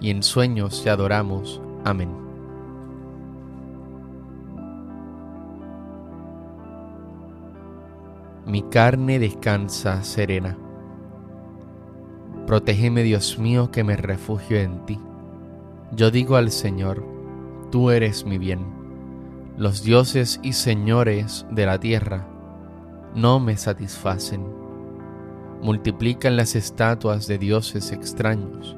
y en sueños te adoramos. Amén. Mi carne descansa serena. Protégeme, Dios mío, que me refugio en ti. Yo digo al Señor, tú eres mi bien. Los dioses y señores de la tierra no me satisfacen. Multiplican las estatuas de dioses extraños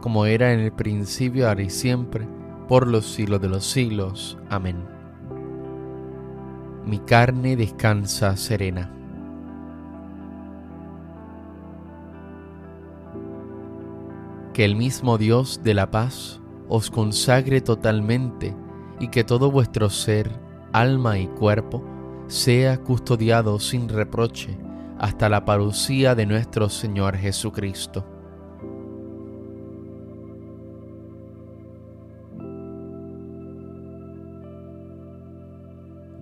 como era en el principio, ahora y siempre, por los siglos de los siglos. Amén. Mi carne descansa serena. Que el mismo Dios de la paz os consagre totalmente y que todo vuestro ser, alma y cuerpo sea custodiado sin reproche hasta la parucía de nuestro Señor Jesucristo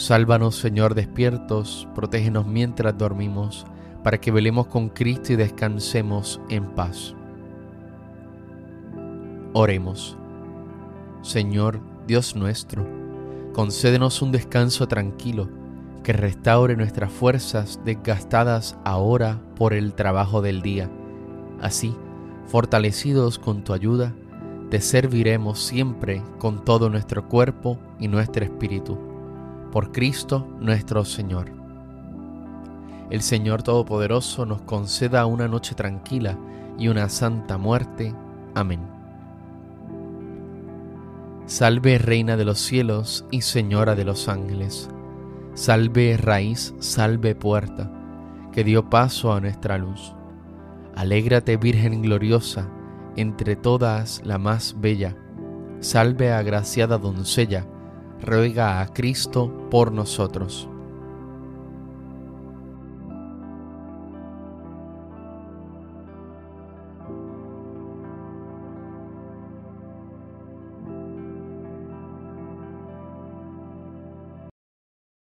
Sálvanos, Señor, despiertos, protégenos mientras dormimos, para que velemos con Cristo y descansemos en paz. Oremos. Señor, Dios nuestro, concédenos un descanso tranquilo que restaure nuestras fuerzas desgastadas ahora por el trabajo del día. Así, fortalecidos con tu ayuda, te serviremos siempre con todo nuestro cuerpo y nuestro espíritu. Por Cristo nuestro Señor. El Señor Todopoderoso nos conceda una noche tranquila y una santa muerte. Amén. Salve Reina de los cielos y Señora de los ángeles. Salve raíz, salve puerta, que dio paso a nuestra luz. Alégrate Virgen gloriosa, entre todas la más bella. Salve agraciada doncella, ruega a Cristo por nosotros.